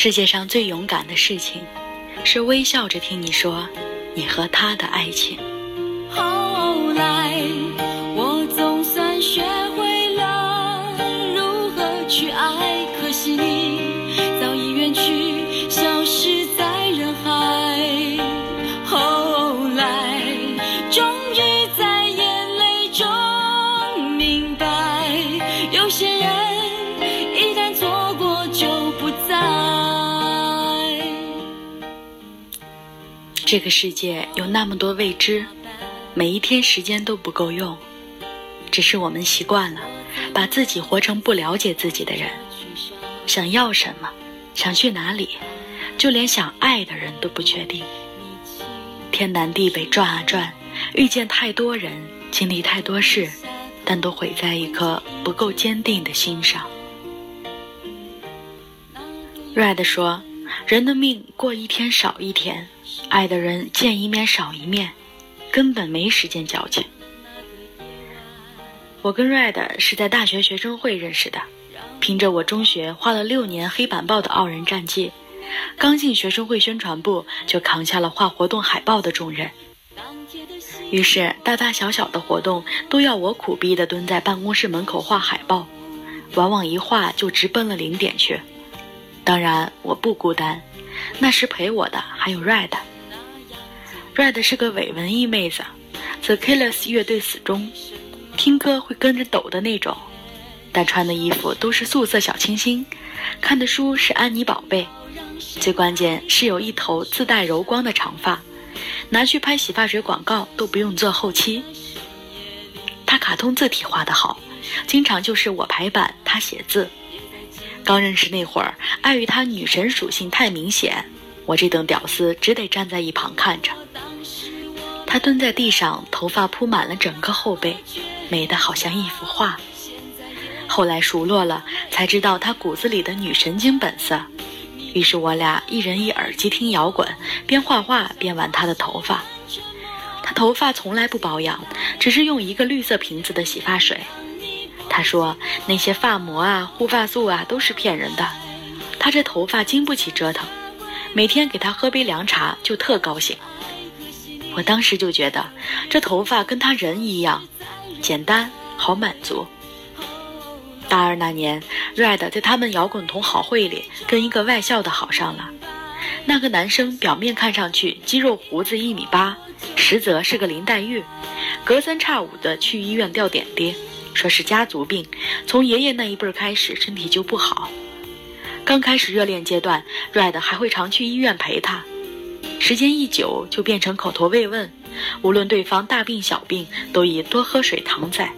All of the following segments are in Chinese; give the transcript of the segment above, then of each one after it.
世界上最勇敢的事情，是微笑着听你说你和他的爱情。这个世界有那么多未知，每一天时间都不够用，只是我们习惯了把自己活成不了解自己的人。想要什么，想去哪里，就连想爱的人都不确定。天南地北转啊转，遇见太多人，经历太多事，但都毁在一颗不够坚定的心上。Red 说：“人的命过一天少一天，爱的人见一面少一面，根本没时间矫情。”我跟 Red 是在大学学生会认识的，凭着我中学画了六年黑板报的傲人战绩，刚进学生会宣传部就扛下了画活动海报的重任。于是大大小小的活动都要我苦逼地蹲在办公室门口画海报，往往一画就直奔了零点去。当然我不孤单，那时陪我的还有 Red。Red 是个伪文艺妹子，The Killers 乐队死忠，听歌会跟着抖的那种，但穿的衣服都是素色小清新，看的书是安妮宝贝，最关键是有一头自带柔光的长发，拿去拍洗发水广告都不用做后期。她卡通字体画得好，经常就是我排版，她写字。刚认识那会儿，碍于她女神属性太明显，我这等屌丝只得站在一旁看着。她蹲在地上，头发铺满了整个后背，美得好像一幅画。后来熟络了，才知道她骨子里的女神经本色。于是我俩一人一耳机听摇滚，边画画边玩她的头发。她头发从来不保养，只是用一个绿色瓶子的洗发水。她说那些发膜啊、护发素啊都是骗人的，她这头发经不起折腾。每天给她喝杯凉茶就特高兴。我当时就觉得这头发跟她人一样，简单好满足。大二那年，Red 在他们摇滚同好会里跟一个外校的好上了。那个男生表面看上去肌肉胡子一米八，实则是个林黛玉，隔三差五的去医院吊点滴，说是家族病，从爷爷那一辈儿开始身体就不好。刚开始热恋阶段，Red 还会常去医院陪他，时间一久就变成口头慰问，无论对方大病小病，都以多喝水搪塞。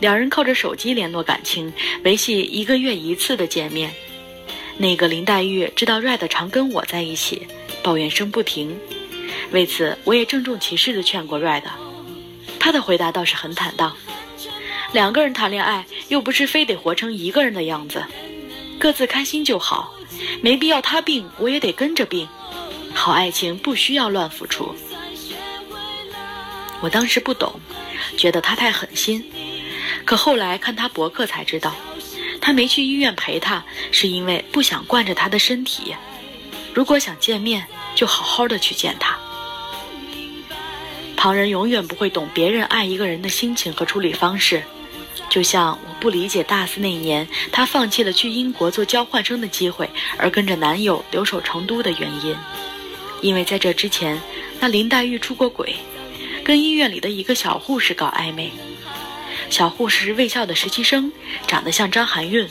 两人靠着手机联络感情，维系一个月一次的见面。那个林黛玉知道 Red 常跟我在一起，抱怨声不停。为此，我也郑重其事地劝过 Red，他的回答倒是很坦荡：两个人谈恋爱，又不是非得活成一个人的样子，各自开心就好，没必要他病我也得跟着病。好爱情不需要乱付出。我当时不懂，觉得他太狠心。可后来看他博客才知道，他没去医院陪他，是因为不想惯着他的身体。如果想见面，就好好的去见他。旁人永远不会懂别人爱一个人的心情和处理方式，就像我不理解大四那年她放弃了去英国做交换生的机会，而跟着男友留守成都的原因，因为在这之前，那林黛玉出过轨，跟医院里的一个小护士搞暧昧。小护士是卫校的实习生，长得像张含韵，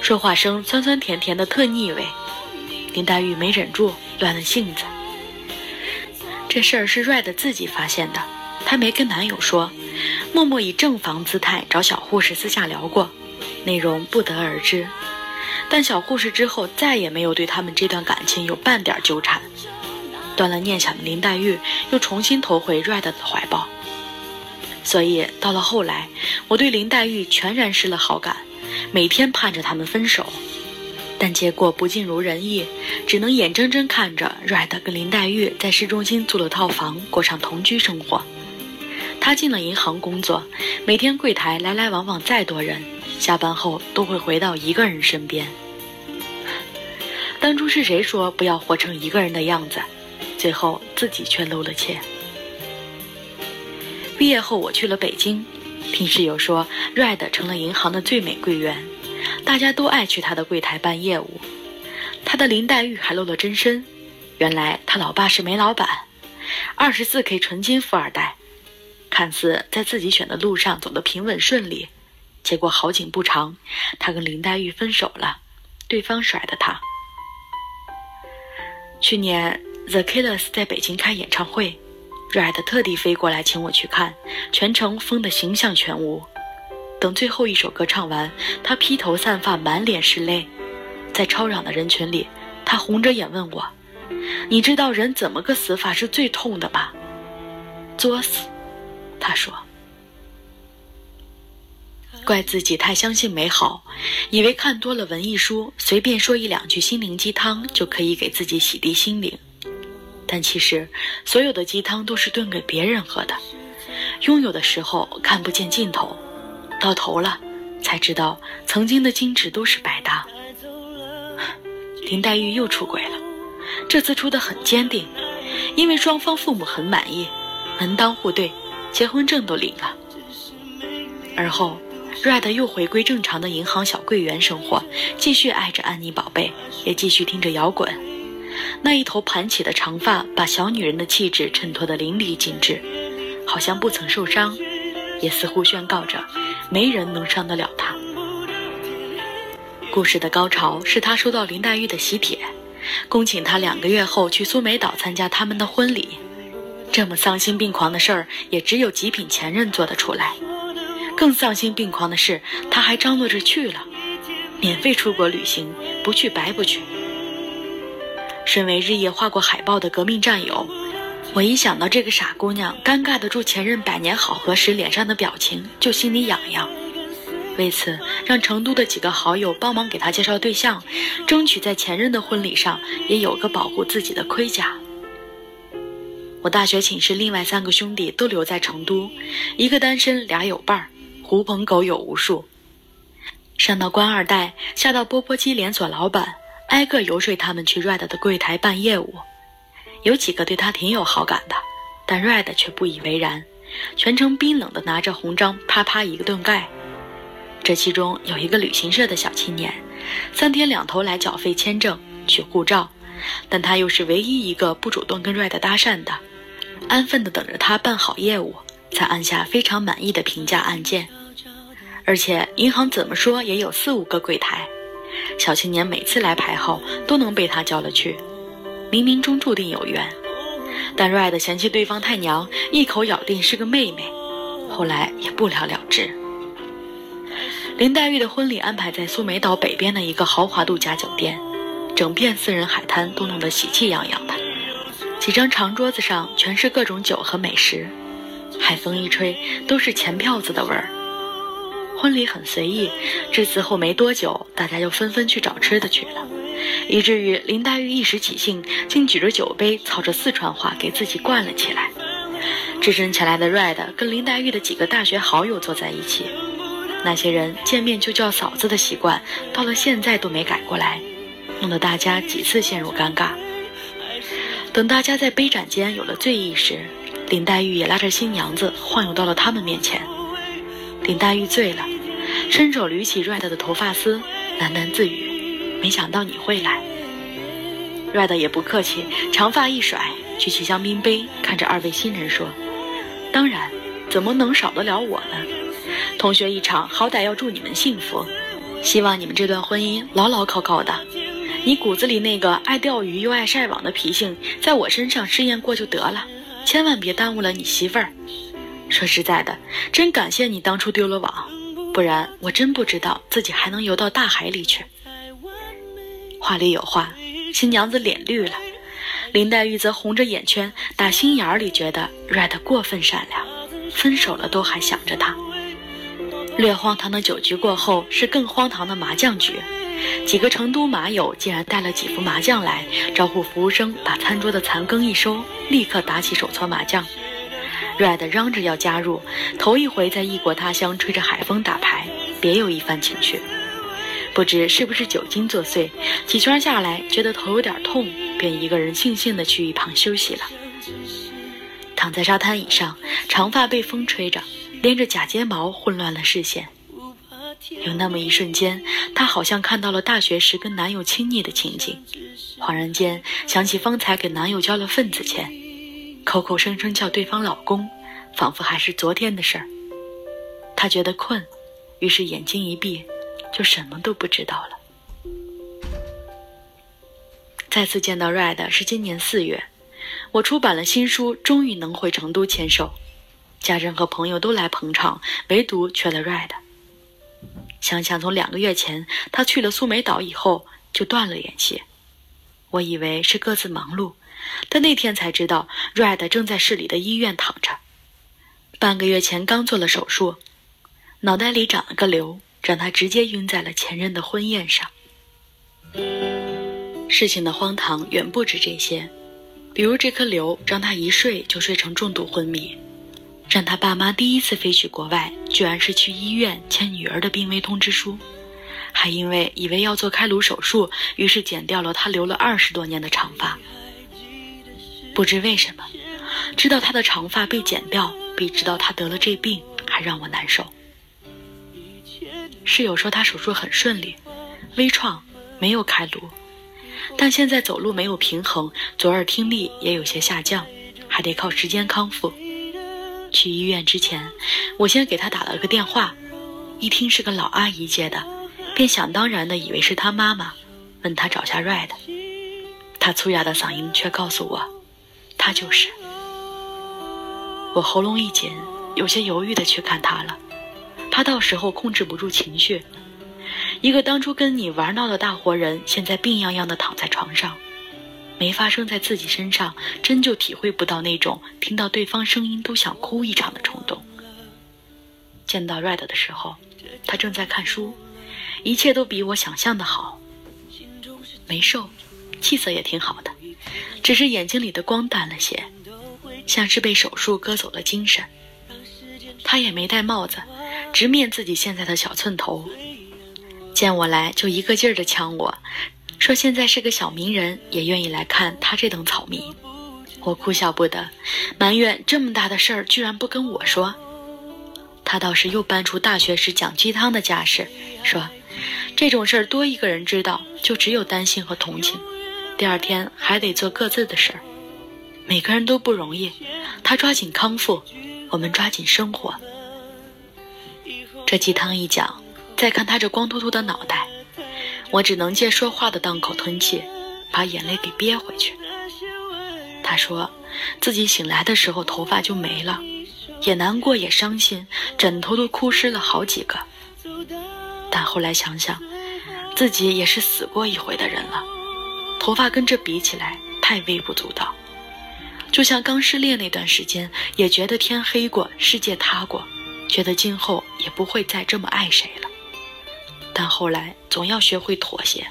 说话声酸酸甜甜的，特腻味。林黛玉没忍住，乱了性子。这事儿是 Red 自己发现的，她没跟男友说，默默以正房姿态找小护士私下聊过，内容不得而知。但小护士之后再也没有对他们这段感情有半点纠缠。断了念想的林黛玉又重新投回 Red 的怀抱。所以到了后来，我对林黛玉全然失了好感，每天盼着他们分手，但结果不尽如人意，只能眼睁睁看着 Red 跟林黛玉在市中心租了套房，过上同居生活。他进了银行工作，每天柜台来来往往再多人，下班后都会回到一个人身边。当初是谁说不要活成一个人的样子？最后自己却露了怯。毕业后我去了北京，听室友说，Red 成了银行的最美柜员，大家都爱去他的柜台办业务。他的林黛玉还露了真身，原来他老爸是煤老板，二十四 K 纯金富二代，看似在自己选的路上走得平稳顺利，结果好景不长，他跟林黛玉分手了，对方甩的他。去年。The Killers 在北京开演唱会，Red 特地飞过来请我去看，全程疯得形象全无。等最后一首歌唱完，他披头散发，满脸是泪，在吵嚷的人群里，他红着眼问我：“你知道人怎么个死法是最痛的吗？”作死，他说。怪自己太相信美好，以为看多了文艺书，随便说一两句心灵鸡汤就可以给自己洗涤心灵。但其实，所有的鸡汤都是炖给别人喝的。拥有的时候看不见尽头，到头了才知道曾经的矜持都是白搭。林黛玉又出轨了，这次出的很坚定，因为双方父母很满意，门当户对，结婚证都领了。而后，Red 又回归正常的银行小柜员生活，继续爱着安妮宝贝，也继续听着摇滚。那一头盘起的长发，把小女人的气质衬托得淋漓尽致，好像不曾受伤，也似乎宣告着没人能伤得了她。故事的高潮是他收到林黛玉的喜帖，恭请他两个月后去苏梅岛参加他们的婚礼。这么丧心病狂的事儿，也只有极品前任做得出来。更丧心病狂的是，他还张罗着去了，免费出国旅行，不去白不去。身为日夜画过海报的革命战友，我一想到这个傻姑娘尴尬的住前任百年好合时脸上的表情，就心里痒痒。为此，让成都的几个好友帮忙给她介绍对象，争取在前任的婚礼上也有个保护自己的盔甲。我大学寝室另外三个兄弟都留在成都，一个单身，俩有伴儿，狐朋狗友无数。上到官二代，下到钵钵鸡连锁老板。挨个游说他们去 Red 的柜台办业务，有几个对他挺有好感的，但 Red 却不以为然，全程冰冷的拿着红章啪啪一个顿盖。这其中有一个旅行社的小青年，三天两头来缴费、签证、取护照，但他又是唯一一个不主动跟 Red 搭讪的，安分地等着他办好业务，才按下非常满意的评价按键。而且银行怎么说也有四五个柜台。小青年每次来排号都能被他叫了去，冥冥中注定有缘。但 Red 嫌弃对方太娘，一口咬定是个妹妹，后来也不了了之。林黛玉的婚礼安排在苏梅岛北边的一个豪华度假酒店，整片私人海滩都弄得喜气洋洋的，几张长桌子上全是各种酒和美食，海风一吹都是钱票子的味儿。婚礼很随意，至此后没多久，大家又纷纷去找吃的去了，以至于林黛玉一时起兴，竟举着酒杯，操着四川话给自己灌了起来。只身前来的 Red 跟林黛玉的几个大学好友坐在一起，那些人见面就叫嫂子的习惯，到了现在都没改过来，弄得大家几次陷入尴尬。等大家在杯盏间有了醉意时，林黛玉也拉着新娘子晃悠到了他们面前。林黛玉醉了，伸手捋起 Red 的头发丝，喃喃自语：“没想到你会来。”Red 也不客气，长发一甩，举起香槟杯，看着二位新人说：“当然，怎么能少得了我呢？同学一场，好歹要祝你们幸福，希望你们这段婚姻牢牢靠靠的。你骨子里那个爱钓鱼又爱晒网的脾性，在我身上试验过就得了，千万别耽误了你媳妇儿。”说实在的，真感谢你当初丢了网，不然我真不知道自己还能游到大海里去。话里有话，新娘子脸绿了，林黛玉则红着眼圈，打心眼里觉得 Red 过分善良，分手了都还想着他。略荒唐的酒局过后，是更荒唐的麻将局，几个成都麻友竟然带了几副麻将来，招呼服务生把餐桌的残羹一收，立刻打起手搓麻将。Red 嚷着要加入，头一回在异国他乡吹着海风打牌，别有一番情趣。不知是不是酒精作祟，几圈下来觉得头有点痛，便一个人悻悻地去一旁休息了。躺在沙滩椅上，长发被风吹着，连着假睫毛混乱了视线。有那么一瞬间，她好像看到了大学时跟男友亲昵的情景，恍然间想起方才给男友交了份子钱，口口声声叫对方老公，仿佛还是昨天的事儿。她觉得困，于是眼睛一闭，就什么都不知道了。再次见到 Red 是今年四月，我出版了新书，终于能回成都签售，家人和朋友都来捧场，唯独缺了 Red。想想从两个月前他去了苏梅岛以后就断了联系，我以为是各自忙碌，但那天才知道，Red 正在市里的医院躺着，半个月前刚做了手术，脑袋里长了个瘤，让他直接晕在了前任的婚宴上。事情的荒唐远不止这些，比如这颗瘤让他一睡就睡成重度昏迷。让他爸妈第一次飞去国外，居然是去医院签女儿的病危通知书，还因为以为要做开颅手术，于是剪掉了他留了二十多年的长发。不知为什么，知道他的长发被剪掉，比知道他得了这病还让我难受。室友说他手术很顺利，微创，没有开颅，但现在走路没有平衡，左耳听力也有些下降，还得靠时间康复。去医院之前，我先给他打了个电话，一听是个老阿姨接的，便想当然的以为是他妈妈，问他找下 Red。他粗哑的嗓音却告诉我，他就是。我喉咙一紧，有些犹豫的去看他了，怕到时候控制不住情绪。一个当初跟你玩闹的大活人，现在病殃殃的躺在床上。没发生在自己身上，真就体会不到那种听到对方声音都想哭一场的冲动。见到 Red 的时候，他正在看书，一切都比我想象的好。没瘦，气色也挺好的，只是眼睛里的光淡了些，像是被手术割走了精神。他也没戴帽子，直面自己现在的小寸头，见我来就一个劲儿的呛我。说现在是个小名人，也愿意来看他这等草民，我哭笑不得，埋怨这么大的事儿居然不跟我说。他倒是又搬出大学时讲鸡汤的架势，说这种事儿多一个人知道，就只有担心和同情，第二天还得做各自的事儿。每个人都不容易，他抓紧康复，我们抓紧生活。这鸡汤一讲，再看他这光秃秃的脑袋。我只能借说话的档口吞气，把眼泪给憋回去。他说，自己醒来的时候头发就没了，也难过也伤心，枕头都哭湿了好几个。但后来想想，自己也是死过一回的人了，头发跟这比起来太微不足道。就像刚失恋那段时间，也觉得天黑过，世界塌过，觉得今后也不会再这么爱谁了。但后来总要学会妥协，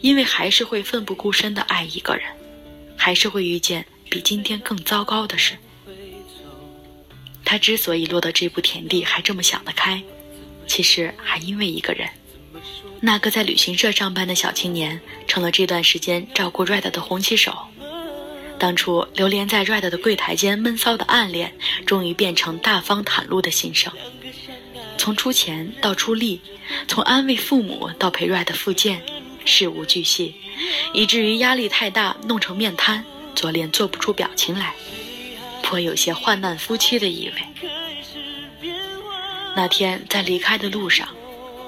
因为还是会奋不顾身的爱一个人，还是会遇见比今天更糟糕的事。他之所以落到这步田地还这么想得开，其实还因为一个人，那个在旅行社上班的小青年，成了这段时间照顾 Red 的红旗手。当初流连在 Red 的柜台间闷骚的暗恋，终于变成大方袒露的心声。从出钱到出力，从安慰父母到陪 Red 复健，事无巨细，以至于压力太大，弄成面瘫，左脸做不出表情来，颇有些患难夫妻的意味。那天在离开的路上，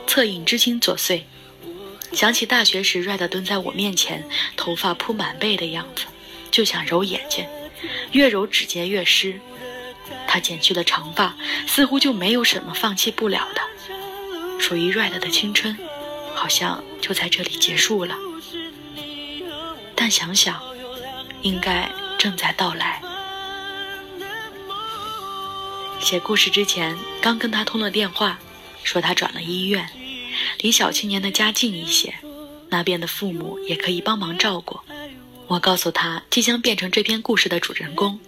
恻隐之心作祟，想起大学时 Red 蹲在我面前，头发铺满背的样子，就想揉眼睛，越揉指尖越湿。他剪去了长发，似乎就没有什么放弃不了的。属于 Red 的青春，好像就在这里结束了。但想想，应该正在到来。写故事之前，刚跟他通了电话，说他转了医院，离小青年的家近一些，那边的父母也可以帮忙照顾。我告诉他，即将变成这篇故事的主人公。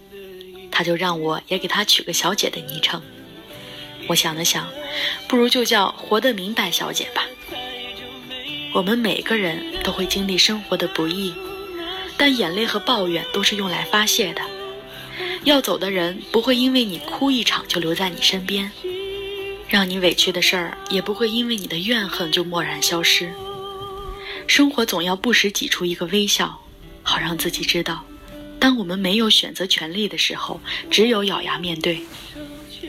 他就让我也给他取个小姐的昵称，我想了想，不如就叫活得明白小姐吧。我们每个人都会经历生活的不易，但眼泪和抱怨都是用来发泄的。要走的人不会因为你哭一场就留在你身边，让你委屈的事儿也不会因为你的怨恨就漠然消失。生活总要不时挤出一个微笑，好让自己知道，当我们没有选择权利的时候，只有咬牙面对。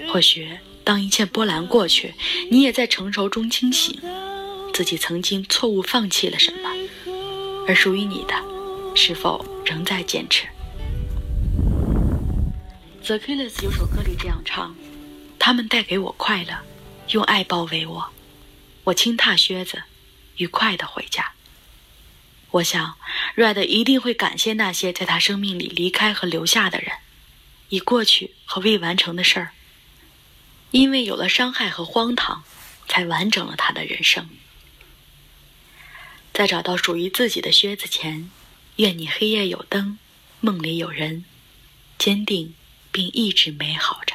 或许当一切波澜过去，你也在成熟中清醒。自己曾经错误放弃了什么，而属于你的，是否仍在坚持？The Killers 有首歌里这样唱：“他们带给我快乐，用爱包围我，我轻踏靴子，愉快的回家。”我想，Red 一定会感谢那些在他生命里离开和留下的人，已过去和未完成的事儿，因为有了伤害和荒唐，才完整了他的人生。在找到属于自己的靴子前，愿你黑夜有灯，梦里有人，坚定并一直美好着。